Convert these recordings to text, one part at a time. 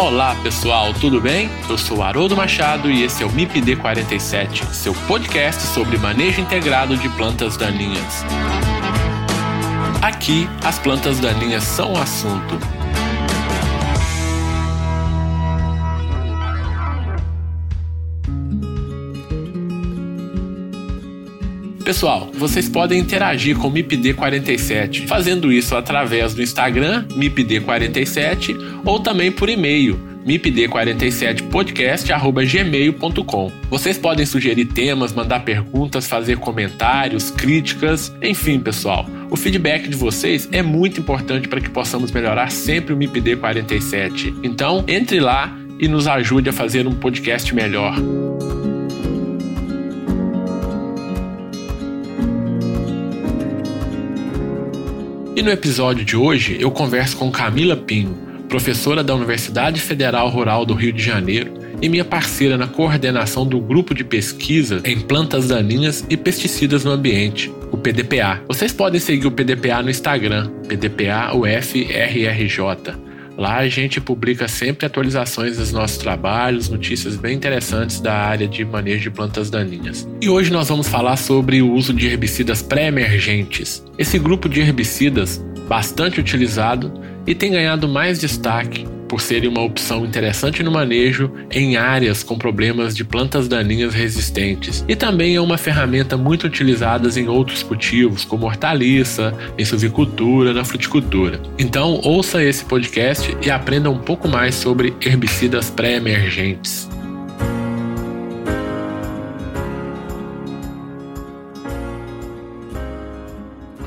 Olá pessoal, tudo bem? Eu sou Haroldo Machado e esse é o MIPD 47, seu podcast sobre manejo integrado de plantas daninhas. Aqui, as plantas daninhas são o assunto. Pessoal, vocês podem interagir com o MIPD47, fazendo isso através do Instagram, MIPD47, ou também por e-mail, mipd47podcast@gmail.com. Vocês podem sugerir temas, mandar perguntas, fazer comentários, críticas, enfim, pessoal. O feedback de vocês é muito importante para que possamos melhorar sempre o MIPD 47. Então, entre lá e nos ajude a fazer um podcast melhor. E no episódio de hoje eu converso com Camila Pinho, professora da Universidade Federal Rural do Rio de Janeiro e minha parceira na coordenação do grupo de pesquisa em plantas daninhas e pesticidas no ambiente, o PDPA. Vocês podem seguir o PDPA no Instagram, PDPA UFRRJ. Lá a gente publica sempre atualizações dos nossos trabalhos, notícias bem interessantes da área de manejo de plantas daninhas. E hoje nós vamos falar sobre o uso de herbicidas pré-emergentes. Esse grupo de herbicidas, bastante utilizado e tem ganhado mais destaque por serem uma opção interessante no manejo em áreas com problemas de plantas daninhas resistentes. E também é uma ferramenta muito utilizada em outros cultivos, como hortaliça, em silvicultura, na fruticultura. Então, ouça esse podcast e aprenda um pouco mais sobre herbicidas pré-emergentes.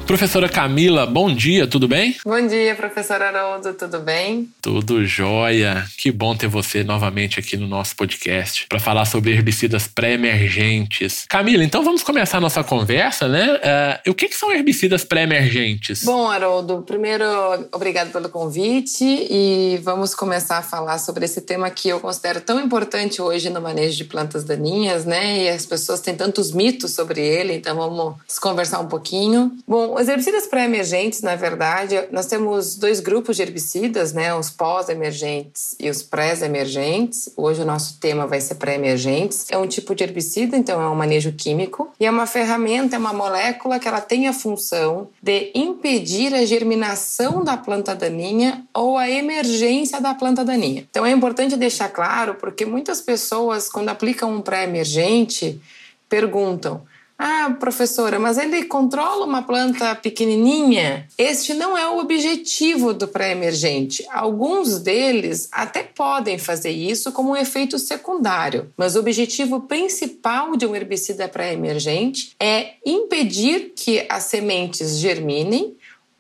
Professora Camila, bom dia, tudo bem? Bom dia, professora Haroldo, tudo bem? Tudo jóia. Que bom ter você novamente aqui no nosso podcast para falar sobre herbicidas pré-emergentes. Camila, então vamos começar a nossa conversa, né? Uh, o que, que são herbicidas pré-emergentes? Bom, Haroldo, primeiro, obrigado pelo convite e vamos começar a falar sobre esse tema que eu considero tão importante hoje no manejo de plantas daninhas, né? E as pessoas têm tantos mitos sobre ele, então vamos conversar um pouquinho. Bom, os herbicidas pré-emergentes, na verdade, nós temos dois grupos de herbicidas, né? Os pós-emergentes e os pré-emergentes. Hoje o nosso tema vai ser pré-emergentes. É um tipo de herbicida, então é um manejo químico. E é uma ferramenta, é uma molécula que ela tem a função de impedir a germinação da planta daninha ou a emergência da planta daninha. Então é importante deixar claro, porque muitas pessoas, quando aplicam um pré-emergente, perguntam ah, professora, mas ele controla uma planta pequenininha? Este não é o objetivo do pré-emergente. Alguns deles até podem fazer isso como um efeito secundário, mas o objetivo principal de um herbicida pré-emergente é impedir que as sementes germinem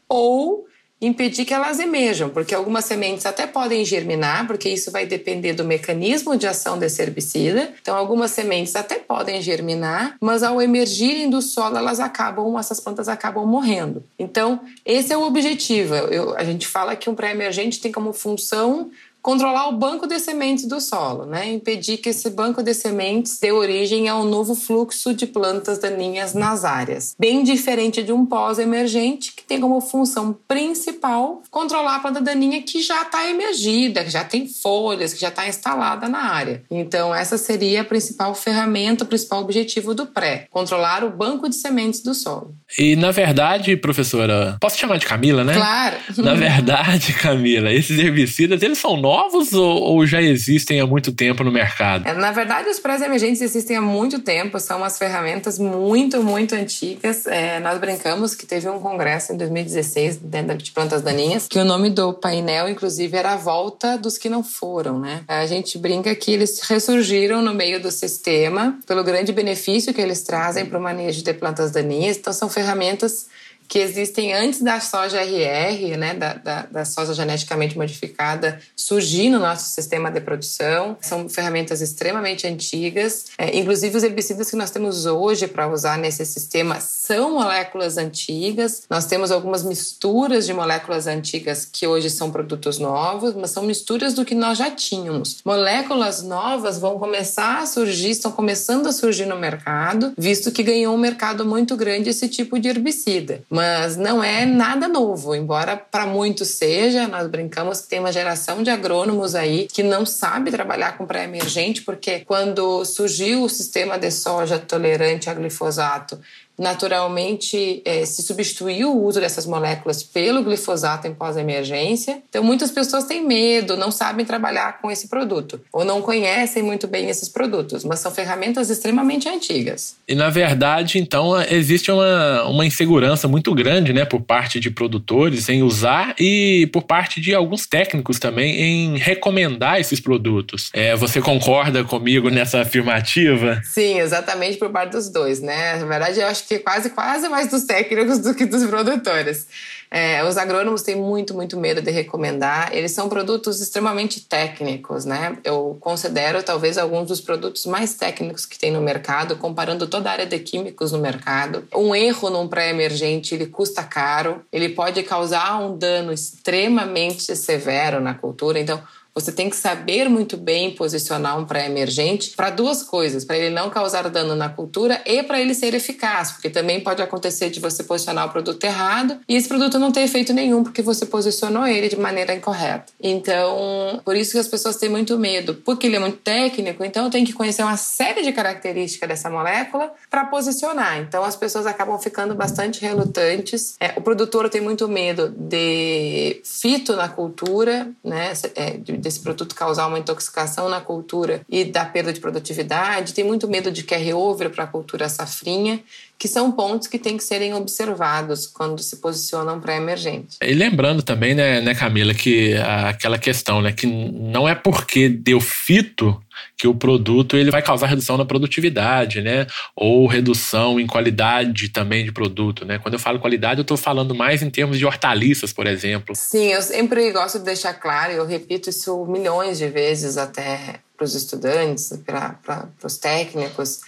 ou impedir que elas emerjam, porque algumas sementes até podem germinar, porque isso vai depender do mecanismo de ação desse herbicida. Então, algumas sementes até podem germinar, mas ao emergirem do solo, elas acabam, essas plantas acabam morrendo. Então, esse é o objetivo. Eu, a gente fala que um pré-emergente tem como função controlar o banco de sementes do solo, né? impedir que esse banco de sementes dê origem a um novo fluxo de plantas daninhas nas áreas. Bem diferente de um pós-emergente, que tem como função principal controlar a planta daninha que já está emergida, que já tem folhas, que já está instalada na área. Então, essa seria a principal ferramenta, o principal objetivo do pré, controlar o banco de sementes do solo. E, na verdade, professora, posso chamar de Camila, né? Claro. Na verdade, Camila, esses herbicidas, eles são novos novos ou, ou, já existem há muito tempo no mercado? É, na verdade, os pré-emergentes existem há muito tempo, são umas ferramentas muito, muito antigas. É, nós brincamos que teve um congresso em 2016 dentro de plantas daninhas, que o nome do painel, inclusive, era a volta dos que não foram, né? A gente brinca que eles ressurgiram no meio do sistema pelo grande benefício que eles trazem para o manejo de plantas daninhas. Então, são ferramentas que existem antes da soja RR, né, da, da, da, soja geneticamente modificada, surgir no nosso sistema de produção. São ferramentas extremamente antigas. É, inclusive, os herbicidas que nós temos hoje para usar nesse sistema são moléculas antigas. Nós temos algumas misturas de moléculas antigas que hoje são produtos novos, mas são misturas do que nós já tínhamos. Moléculas novas vão começar a surgir, estão começando a surgir no mercado, visto que ganhou um mercado muito grande esse tipo de herbicida Mas não é nada novo, embora para muitos seja. Nós brincamos que tem uma geração de agrônomos aí que não sabe trabalhar com pré-emergente, porque quando surgiu o sistema de soja tolerante a glifosato, naturalmente é, se substituiu o uso dessas moléculas pelo glifosato em pós-emergência. Então, muitas pessoas têm medo, não sabem trabalhar com esse produto ou não conhecem muito bem esses produtos, mas são ferramentas extremamente antigas. E, na verdade, então, existe uma, uma insegurança muito grande né, por parte de produtores em usar e por parte de alguns técnicos também em recomendar esses produtos. É, você concorda comigo nessa afirmativa? Sim, exatamente por parte dos dois, né? Na verdade, eu acho que que quase, quase mais dos técnicos do que dos produtores. É, os agrônomos têm muito, muito medo de recomendar. Eles são produtos extremamente técnicos, né? Eu considero talvez alguns dos produtos mais técnicos que tem no mercado, comparando toda a área de químicos no mercado. Um erro num pré-emergente, ele custa caro, ele pode causar um dano extremamente severo na cultura. Então, você tem que saber muito bem posicionar um pré-emergente para duas coisas: para ele não causar dano na cultura e para ele ser eficaz, porque também pode acontecer de você posicionar o produto errado e esse produto não ter efeito nenhum porque você posicionou ele de maneira incorreta. Então, por isso que as pessoas têm muito medo, porque ele é muito técnico, então tem que conhecer uma série de características dessa molécula para posicionar. Então, as pessoas acabam ficando bastante relutantes. É, o produtor tem muito medo de fito na cultura, né? É, de desse produto causar uma intoxicação na cultura e da perda de produtividade, tem muito medo de carry-over para a cultura safrinha, que são pontos que têm que serem observados quando se posicionam para emergente. E lembrando também, né, né, Camila, que aquela questão, né, que não é porque deu fito que o produto ele vai causar redução na produtividade, né? Ou redução em qualidade também de produto, né? Quando eu falo qualidade, eu estou falando mais em termos de hortaliças, por exemplo. Sim, eu sempre gosto de deixar claro, eu repito isso milhões de vezes até para os estudantes, para os técnicos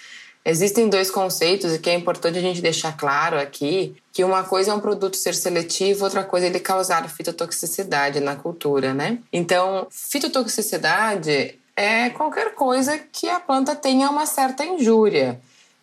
Existem dois conceitos e que é importante a gente deixar claro aqui, que uma coisa é um produto ser seletivo, outra coisa é ele causar fitotoxicidade na cultura, né? Então, fitotoxicidade é qualquer coisa que a planta tenha uma certa injúria.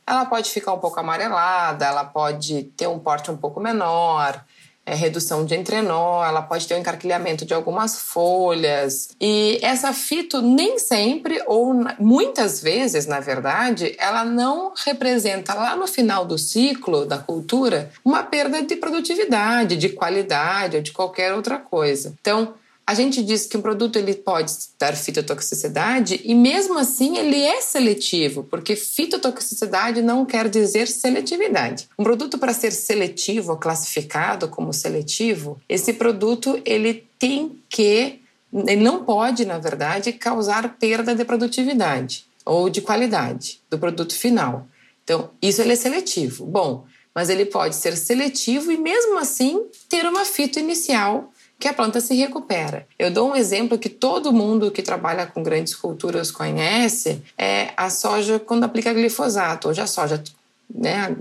Ela pode ficar um pouco amarelada, ela pode ter um porte um pouco menor, é, redução de entrenó, ela pode ter o um encarquilhamento de algumas folhas. E essa fito nem sempre, ou muitas vezes, na verdade, ela não representa lá no final do ciclo da cultura uma perda de produtividade, de qualidade ou de qualquer outra coisa. Então, a gente diz que um produto ele pode dar fitotoxicidade e mesmo assim ele é seletivo, porque fitotoxicidade não quer dizer seletividade. Um produto para ser seletivo, classificado como seletivo, esse produto ele tem que ele não pode, na verdade, causar perda de produtividade ou de qualidade do produto final. Então, isso ele é seletivo. Bom, mas ele pode ser seletivo e mesmo assim ter uma fito inicial que a planta se recupera. Eu dou um exemplo que todo mundo que trabalha com grandes culturas conhece, é a soja quando aplica glifosato. Hoje a soja né,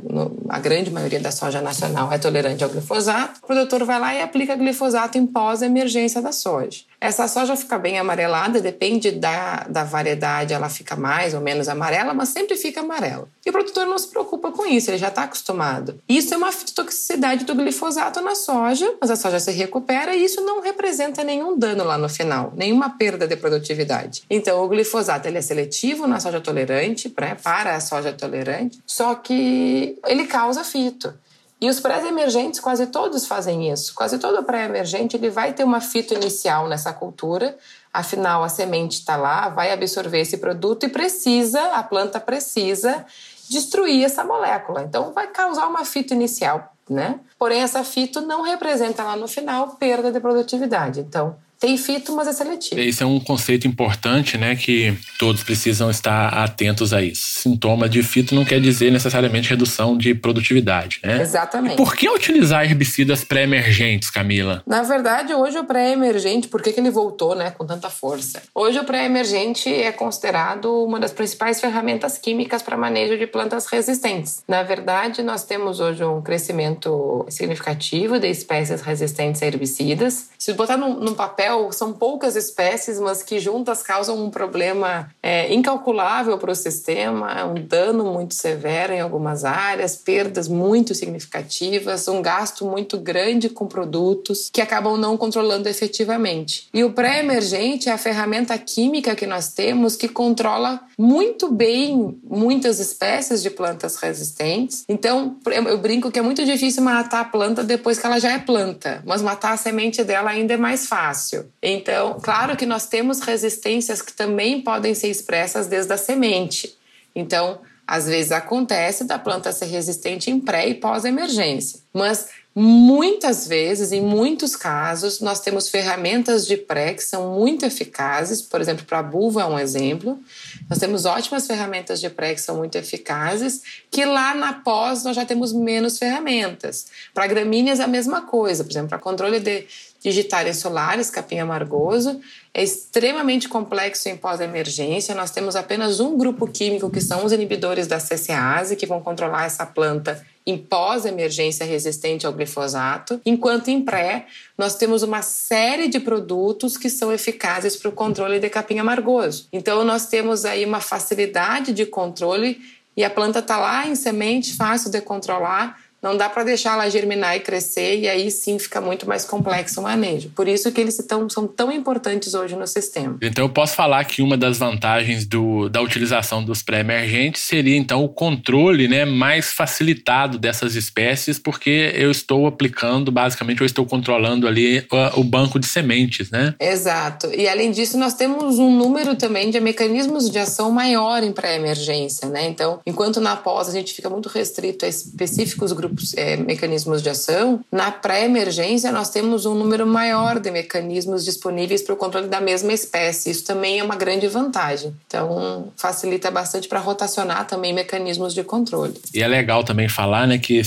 a grande maioria da soja nacional é tolerante ao glifosato, o produtor vai lá e aplica glifosato em pós-emergência da soja. Essa soja fica bem amarelada, depende da, da variedade, ela fica mais ou menos amarela, mas sempre fica amarela. E o produtor não se preocupa com isso, ele já está acostumado. Isso é uma toxicidade do glifosato na soja, mas a soja se recupera e isso não representa nenhum dano lá no final, nenhuma perda de produtividade. Então, o glifosato ele é seletivo na soja tolerante, né, para a soja tolerante, só que ele causa fito. E os pré-emergentes, quase todos fazem isso. Quase todo pré-emergente ele vai ter uma fito inicial nessa cultura, afinal a semente está lá, vai absorver esse produto e precisa, a planta precisa destruir essa molécula. Então vai causar uma fito inicial, né? Porém essa fito não representa lá no final perda de produtividade. Então tem fito, mas é seletivo. Esse é um conceito importante, né, que todos precisam estar atentos a isso. Sintoma de fito não quer dizer necessariamente redução de produtividade, né? Exatamente. E por que utilizar herbicidas pré-emergentes, Camila? Na verdade, hoje o pré-emergente, por que, que ele voltou, né, com tanta força? Hoje o pré-emergente é considerado uma das principais ferramentas químicas para manejo de plantas resistentes. Na verdade, nós temos hoje um crescimento significativo de espécies resistentes a herbicidas. Se botar num, num papel é, são poucas espécies, mas que juntas causam um problema é, incalculável para o sistema, um dano muito severo em algumas áreas, perdas muito significativas, um gasto muito grande com produtos que acabam não controlando efetivamente. E o pré-emergente é a ferramenta química que nós temos que controla muito bem muitas espécies de plantas resistentes. Então, eu brinco que é muito difícil matar a planta depois que ela já é planta, mas matar a semente dela ainda é mais fácil. Então, claro que nós temos resistências que também podem ser expressas desde a semente. Então, às vezes acontece da planta ser resistente em pré e pós-emergência, mas Muitas vezes, em muitos casos, nós temos ferramentas de pré que são muito eficazes, por exemplo, para a buva é um exemplo. Nós temos ótimas ferramentas de pré que são muito eficazes, que lá na pós nós já temos menos ferramentas. Para gramíneas é a mesma coisa, por exemplo, para controle de digitárias solares, capim amargoso, é extremamente complexo em pós-emergência. Nós temos apenas um grupo químico que são os inibidores da CCase, que vão controlar essa planta em pós-emergência resistente ao glifosato, enquanto em pré nós temos uma série de produtos que são eficazes para o controle de capim amargoso. Então nós temos aí uma facilidade de controle e a planta está lá em semente, fácil de controlar, não dá para deixar ela germinar e crescer e aí sim fica muito mais complexo o manejo. Por isso que eles tão, são tão importantes hoje no sistema. Então eu posso falar que uma das vantagens do, da utilização dos pré-emergentes seria então o controle né, mais facilitado dessas espécies, porque eu estou aplicando, basicamente, eu estou controlando ali o, o banco de sementes, né? Exato. E além disso, nós temos um número também de mecanismos de ação maior em pré-emergência, né? Então, enquanto na pós a gente fica muito restrito a específicos grupos é, mecanismos de ação, na pré-emergência nós temos um número maior de mecanismos disponíveis para o controle da mesma espécie. Isso também é uma grande vantagem. Então, facilita bastante para rotacionar também mecanismos de controle. E é legal também falar né, que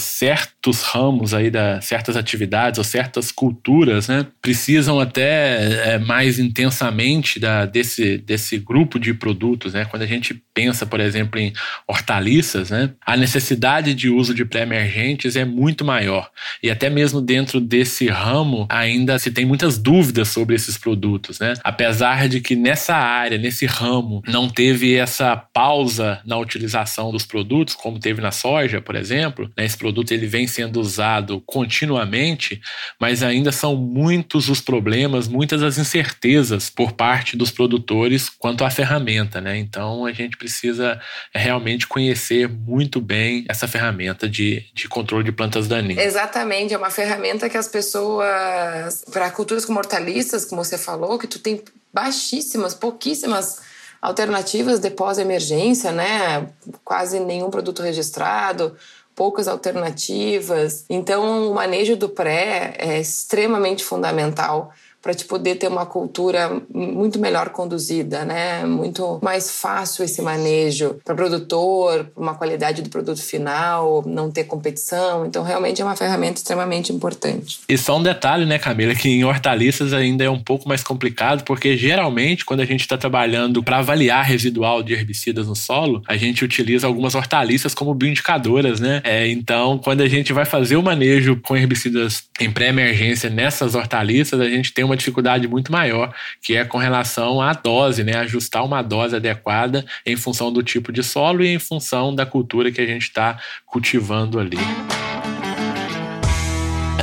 certos ramos aí, da, certas atividades ou certas culturas né, precisam até é, mais intensamente da, desse, desse grupo de produtos. Né? Quando a gente pensa, por exemplo, em hortaliças, né, a necessidade de uso de pré-emergência é muito maior. E até mesmo dentro desse ramo, ainda se tem muitas dúvidas sobre esses produtos, né? Apesar de que nessa área, nesse ramo, não teve essa pausa na utilização dos produtos, como teve na soja, por exemplo, né? esse produto ele vem sendo usado continuamente, mas ainda são muitos os problemas, muitas as incertezas por parte dos produtores quanto à ferramenta, né? Então a gente precisa realmente conhecer muito bem essa ferramenta de, de controle de plantas daninhas. Exatamente, é uma ferramenta que as pessoas, para culturas como hortaliças, como você falou, que tu tem baixíssimas, pouquíssimas alternativas de pós-emergência, né? Quase nenhum produto registrado, poucas alternativas. Então, o manejo do pré é extremamente fundamental para te poder ter uma cultura muito melhor conduzida, né? Muito mais fácil esse manejo para produtor, uma qualidade do produto final, não ter competição. Então, realmente é uma ferramenta extremamente importante. E só um detalhe, né, Camila, que em hortaliças ainda é um pouco mais complicado, porque geralmente quando a gente está trabalhando para avaliar residual de herbicidas no solo, a gente utiliza algumas hortaliças como bioindicadoras, né? É, então, quando a gente vai fazer o manejo com herbicidas em pré-emergência nessas hortaliças, a gente tem uma uma dificuldade muito maior, que é com relação à dose, né? Ajustar uma dose adequada em função do tipo de solo e em função da cultura que a gente está cultivando ali.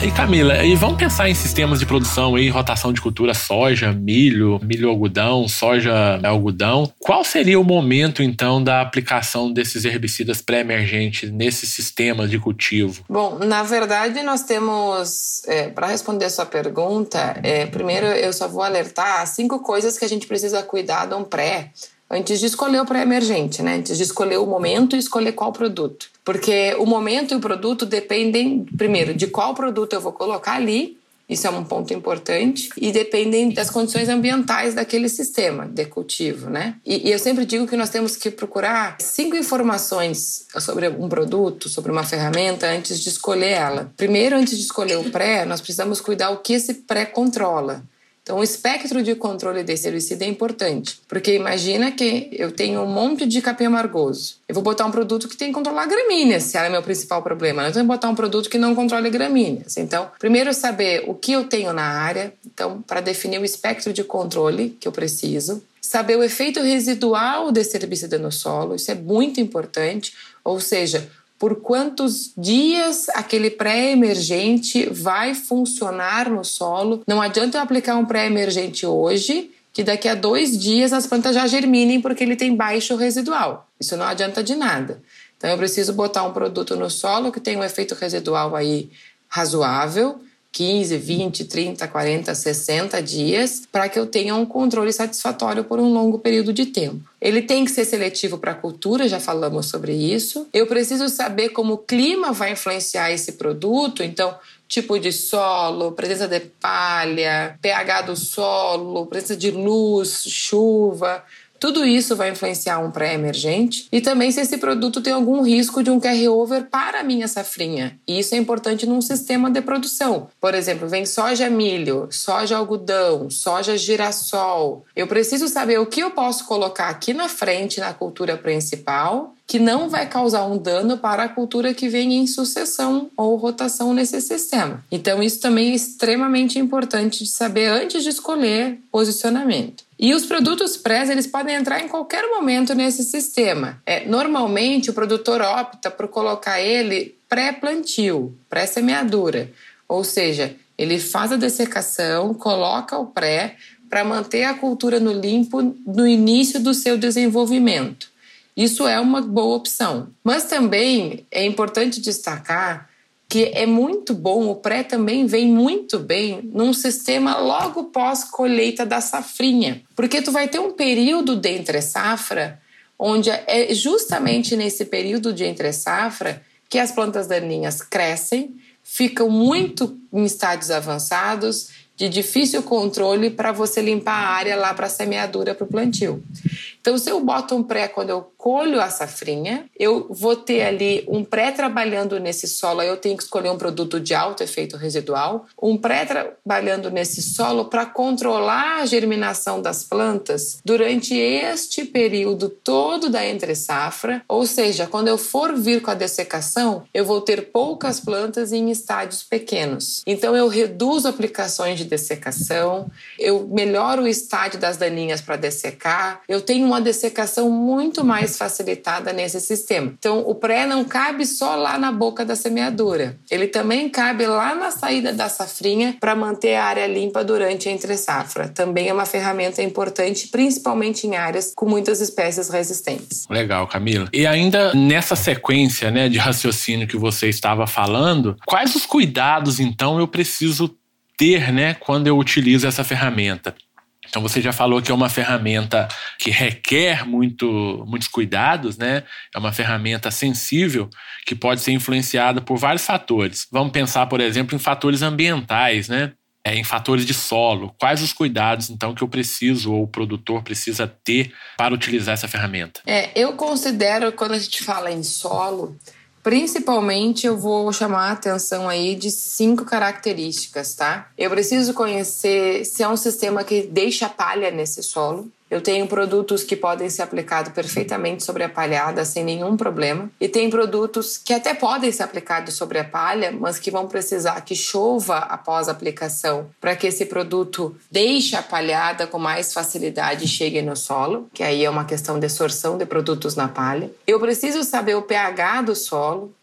E Camila, e vamos pensar em sistemas de produção aí, rotação de cultura, soja, milho, milho algodão, soja algodão. Qual seria o momento então da aplicação desses herbicidas pré-emergentes nesses sistemas de cultivo? Bom, na verdade nós temos, é, para responder a sua pergunta, é, primeiro eu só vou alertar cinco coisas que a gente precisa cuidar de um pré antes de escolher o pré-emergente, né? Antes de escolher o momento e escolher qual produto. Porque o momento e o produto dependem, primeiro, de qual produto eu vou colocar ali, isso é um ponto importante, e dependem das condições ambientais daquele sistema de cultivo, né? E, e eu sempre digo que nós temos que procurar cinco informações sobre um produto, sobre uma ferramenta, antes de escolher ela. Primeiro, antes de escolher o pré, nós precisamos cuidar o que esse pré controla. Então, o espectro de controle desse herbicida é importante, porque imagina que eu tenho um monte de capim amargoso. Eu vou botar um produto que tem que controlar gramíneas, se é meu principal problema. Não tenho que botar um produto que não controle gramíneas. Então, primeiro saber o que eu tenho na área, então, para definir o espectro de controle que eu preciso. Saber o efeito residual desse herbicida no solo, isso é muito importante. Ou seja, por quantos dias aquele pré-emergente vai funcionar no solo. Não adianta eu aplicar um pré-emergente hoje, que daqui a dois dias as plantas já germinem porque ele tem baixo residual. Isso não adianta de nada. Então eu preciso botar um produto no solo que tem um efeito residual aí razoável 15, 20, 30, 40, 60 dias para que eu tenha um controle satisfatório por um longo período de tempo. Ele tem que ser seletivo para a cultura, já falamos sobre isso. Eu preciso saber como o clima vai influenciar esse produto, então tipo de solo, presença de palha, pH do solo, presença de luz, chuva. Tudo isso vai influenciar um pré-emergente e também se esse produto tem algum risco de um carry-over para a minha safrinha. E isso é importante num sistema de produção. Por exemplo, vem soja milho, soja algodão, soja girassol. Eu preciso saber o que eu posso colocar aqui na frente na cultura principal que não vai causar um dano para a cultura que vem em sucessão ou rotação nesse sistema. Então, isso também é extremamente importante de saber antes de escolher posicionamento. E os produtos pré eles podem entrar em qualquer momento nesse sistema. É, normalmente, o produtor opta por colocar ele pré-plantio, pré-semeadura. Ou seja, ele faz a dessecação, coloca o pré para manter a cultura no limpo no início do seu desenvolvimento. Isso é uma boa opção. Mas também é importante destacar que é muito bom, o pré também vem muito bem num sistema logo pós colheita da safrinha, porque tu vai ter um período de entre safra onde é justamente nesse período de entre safra que as plantas daninhas crescem, ficam muito em estádios avançados de difícil controle para você limpar a área lá para semeadura para o plantio. Então, se eu boto um pré quando eu colho a safrinha, eu vou ter ali um pré trabalhando nesse solo, eu tenho que escolher um produto de alto efeito residual, um pré trabalhando nesse solo para controlar a germinação das plantas durante este período todo da entre safra, ou seja, quando eu for vir com a dessecação, eu vou ter poucas plantas em estádios pequenos. Então eu reduzo aplicações de dessecação, eu melhoro o estádio das daninhas para dessecar, eu tenho uma dessecação muito mais facilitada nesse sistema. Então, o pré não cabe só lá na boca da semeadura, ele também cabe lá na saída da safrinha para manter a área limpa durante a entre safra. Também é uma ferramenta importante, principalmente em áreas com muitas espécies resistentes. Legal, Camila. E ainda nessa sequência né, de raciocínio que você estava falando, quais os cuidados então eu preciso ter né, quando eu utilizo essa ferramenta? Então você já falou que é uma ferramenta que requer muito, muitos cuidados, né? É uma ferramenta sensível que pode ser influenciada por vários fatores. Vamos pensar, por exemplo, em fatores ambientais, né? É, em fatores de solo. Quais os cuidados, então, que eu preciso ou o produtor precisa ter para utilizar essa ferramenta? É, eu considero, quando a gente fala em solo, Principalmente eu vou chamar a atenção aí de cinco características, tá? Eu preciso conhecer se é um sistema que deixa palha nesse solo, eu tenho produtos que podem ser aplicados perfeitamente sobre a palhada sem nenhum problema. E tem produtos que até podem ser aplicados sobre a palha, mas que vão precisar que chova após a aplicação para que esse produto deixe a palhada com mais facilidade e chegue no solo, que aí é uma questão de sorção de produtos na palha. Eu preciso saber o pH do solo,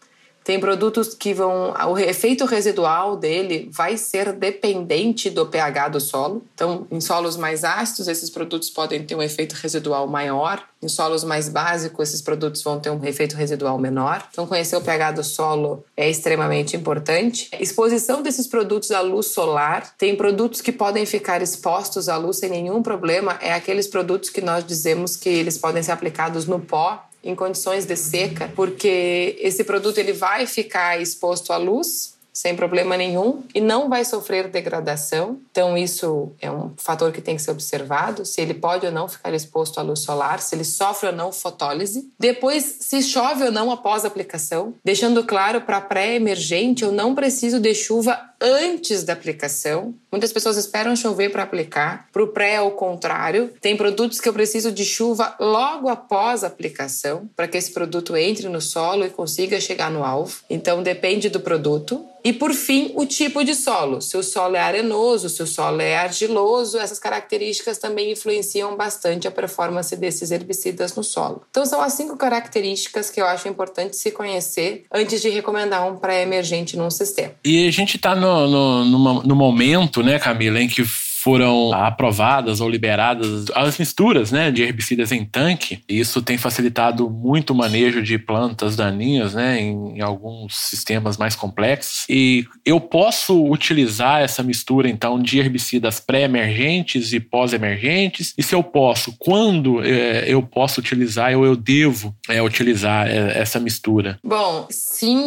tem produtos que vão. O efeito residual dele vai ser dependente do pH do solo. Então, em solos mais ácidos, esses produtos podem ter um efeito residual maior. Em solos mais básicos, esses produtos vão ter um efeito residual menor. Então, conhecer o pH do solo é extremamente importante. Exposição desses produtos à luz solar. Tem produtos que podem ficar expostos à luz sem nenhum problema. É aqueles produtos que nós dizemos que eles podem ser aplicados no pó em condições de seca, porque esse produto ele vai ficar exposto à luz sem problema nenhum e não vai sofrer degradação. Então isso é um fator que tem que ser observado, se ele pode ou não ficar exposto à luz solar, se ele sofre ou não fotólise. Depois, se chove ou não após a aplicação, deixando claro para pré-emergente, eu não preciso de chuva antes da aplicação. Muitas pessoas esperam chover para aplicar. Para o pré é o contrário. Tem produtos que eu preciso de chuva logo após a aplicação para que esse produto entre no solo e consiga chegar no alvo. Então depende do produto. E por fim, o tipo de solo. Se o solo é arenoso, se o solo é argiloso, essas características também influenciam bastante a performance desses herbicidas no solo. Então são as cinco características que eu acho importante se conhecer antes de recomendar um pré-emergente num sistema. E a gente está no, no, no, no momento, né, Camila, em que foram aprovadas ou liberadas as misturas né, de herbicidas em tanque. Isso tem facilitado muito o manejo de plantas daninhas né, em, em alguns sistemas mais complexos. E eu posso utilizar essa mistura, então, de herbicidas pré-emergentes e pós-emergentes? E se eu posso, quando é, eu posso utilizar ou eu devo é, utilizar é, essa mistura? Bom, sim,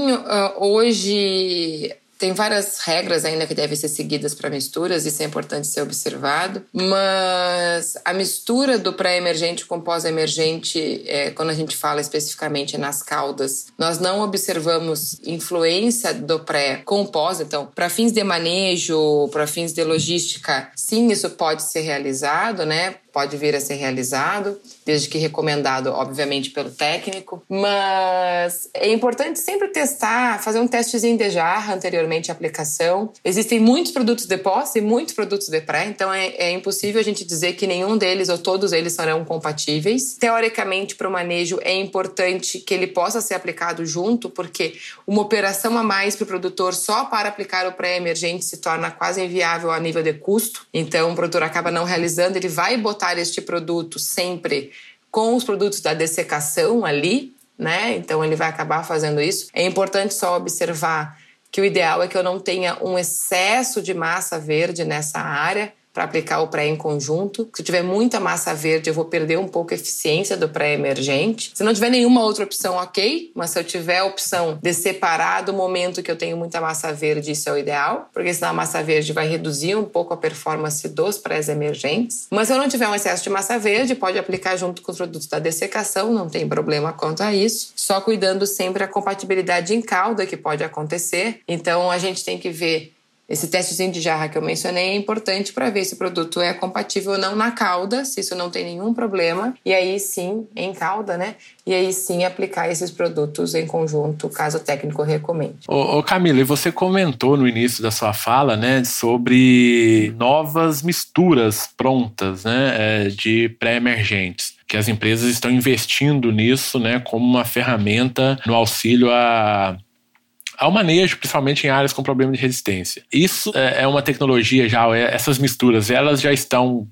hoje tem várias regras ainda que devem ser seguidas para misturas, isso é importante ser observado. Mas a mistura do pré-emergente com pós-emergente, é, quando a gente fala especificamente nas caudas, nós não observamos influência do pré com pós. Então, para fins de manejo, para fins de logística, sim, isso pode ser realizado, né? Pode vir a ser realizado, desde que recomendado, obviamente, pelo técnico. Mas é importante sempre testar, fazer um testezinho de jarra anteriormente à aplicação. Existem muitos produtos de pós e muitos produtos de pré, então é, é impossível a gente dizer que nenhum deles ou todos eles serão compatíveis. Teoricamente, para o manejo, é importante que ele possa ser aplicado junto, porque uma operação a mais para o produtor só para aplicar o pré-emergente se torna quase inviável a nível de custo. Então, o produtor acaba não realizando, ele vai botar botar este produto sempre com os produtos da dessecação ali, né? Então ele vai acabar fazendo isso. É importante só observar que o ideal é que eu não tenha um excesso de massa verde nessa área, para aplicar o pré em conjunto. Se tiver muita massa verde, eu vou perder um pouco a eficiência do pré emergente. Se não tiver nenhuma outra opção, ok. Mas se eu tiver a opção de separar do momento que eu tenho muita massa verde, isso é o ideal, porque senão a massa verde vai reduzir um pouco a performance dos pré emergentes. Mas se eu não tiver um excesso de massa verde, pode aplicar junto com os produtos da dessecação, não tem problema quanto a isso. Só cuidando sempre a compatibilidade em cauda que pode acontecer. Então a gente tem que ver esse testezinho de jarra que eu mencionei é importante para ver se o produto é compatível ou não na cauda, se isso não tem nenhum problema, e aí sim, em cauda, né? E aí sim aplicar esses produtos em conjunto, caso o técnico recomende. Ô, ô Camila, e você comentou no início da sua fala, né, sobre novas misturas prontas, né, é, de pré-emergentes que as empresas estão investindo nisso, né, como uma ferramenta no auxílio a ao manejo, principalmente em áreas com problema de resistência. Isso é, é uma tecnologia já, é, essas misturas, elas já estão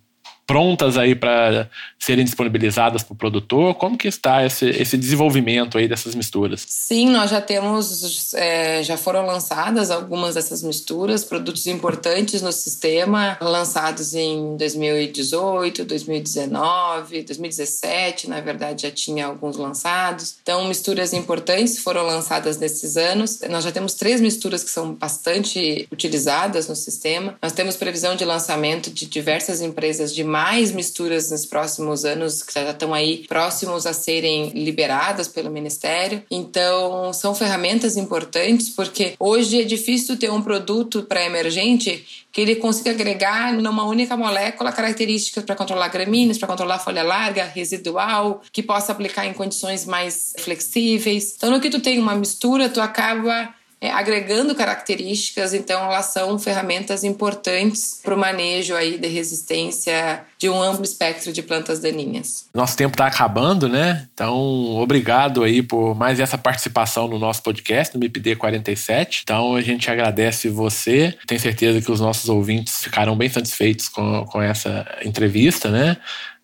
prontas aí para serem disponibilizadas para o produtor? Como que está esse, esse desenvolvimento aí dessas misturas? Sim, nós já temos, é, já foram lançadas algumas dessas misturas, produtos importantes no sistema, lançados em 2018, 2019, 2017, na verdade já tinha alguns lançados. Então, misturas importantes foram lançadas nesses anos. Nós já temos três misturas que são bastante utilizadas no sistema. Nós temos previsão de lançamento de diversas empresas de mais misturas nos próximos anos, que já estão aí próximos a serem liberadas pelo Ministério. Então, são ferramentas importantes, porque hoje é difícil ter um produto pré-emergente que ele consiga agregar numa única molécula características para controlar gramíneas, para controlar folha larga, residual, que possa aplicar em condições mais flexíveis. Então, no que tu tem uma mistura, tu acaba é, agregando características, então elas são ferramentas importantes para o manejo aí de resistência de um amplo espectro de plantas daninhas. Nosso tempo está acabando, né? Então, obrigado aí por mais essa participação no nosso podcast, no MIPD 47. Então, a gente agradece você. Tenho certeza que os nossos ouvintes ficaram bem satisfeitos com, com essa entrevista, né?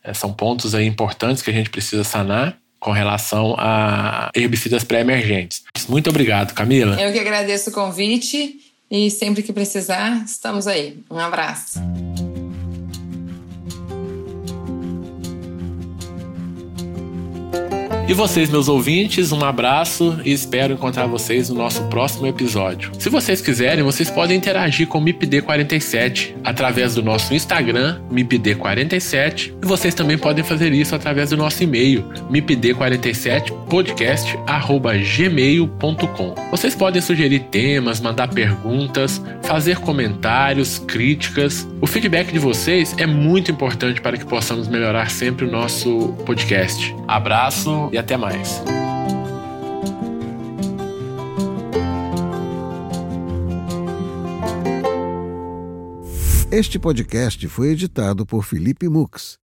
É, são pontos aí importantes que a gente precisa sanar com relação a herbicidas pré-emergentes. Muito obrigado, Camila. Eu que agradeço o convite e sempre que precisar, estamos aí. Um abraço. E vocês, meus ouvintes, um abraço e espero encontrar vocês no nosso próximo episódio. Se vocês quiserem, vocês podem interagir com o MIPD47 através do nosso Instagram, MIPD47, e vocês também podem fazer isso através do nosso e-mail, mipd47podcast@gmail.com. Vocês podem sugerir temas, mandar perguntas, fazer comentários, críticas. O feedback de vocês é muito importante para que possamos melhorar sempre o nosso podcast. Abraço e até mais. Este podcast foi editado por Felipe Mux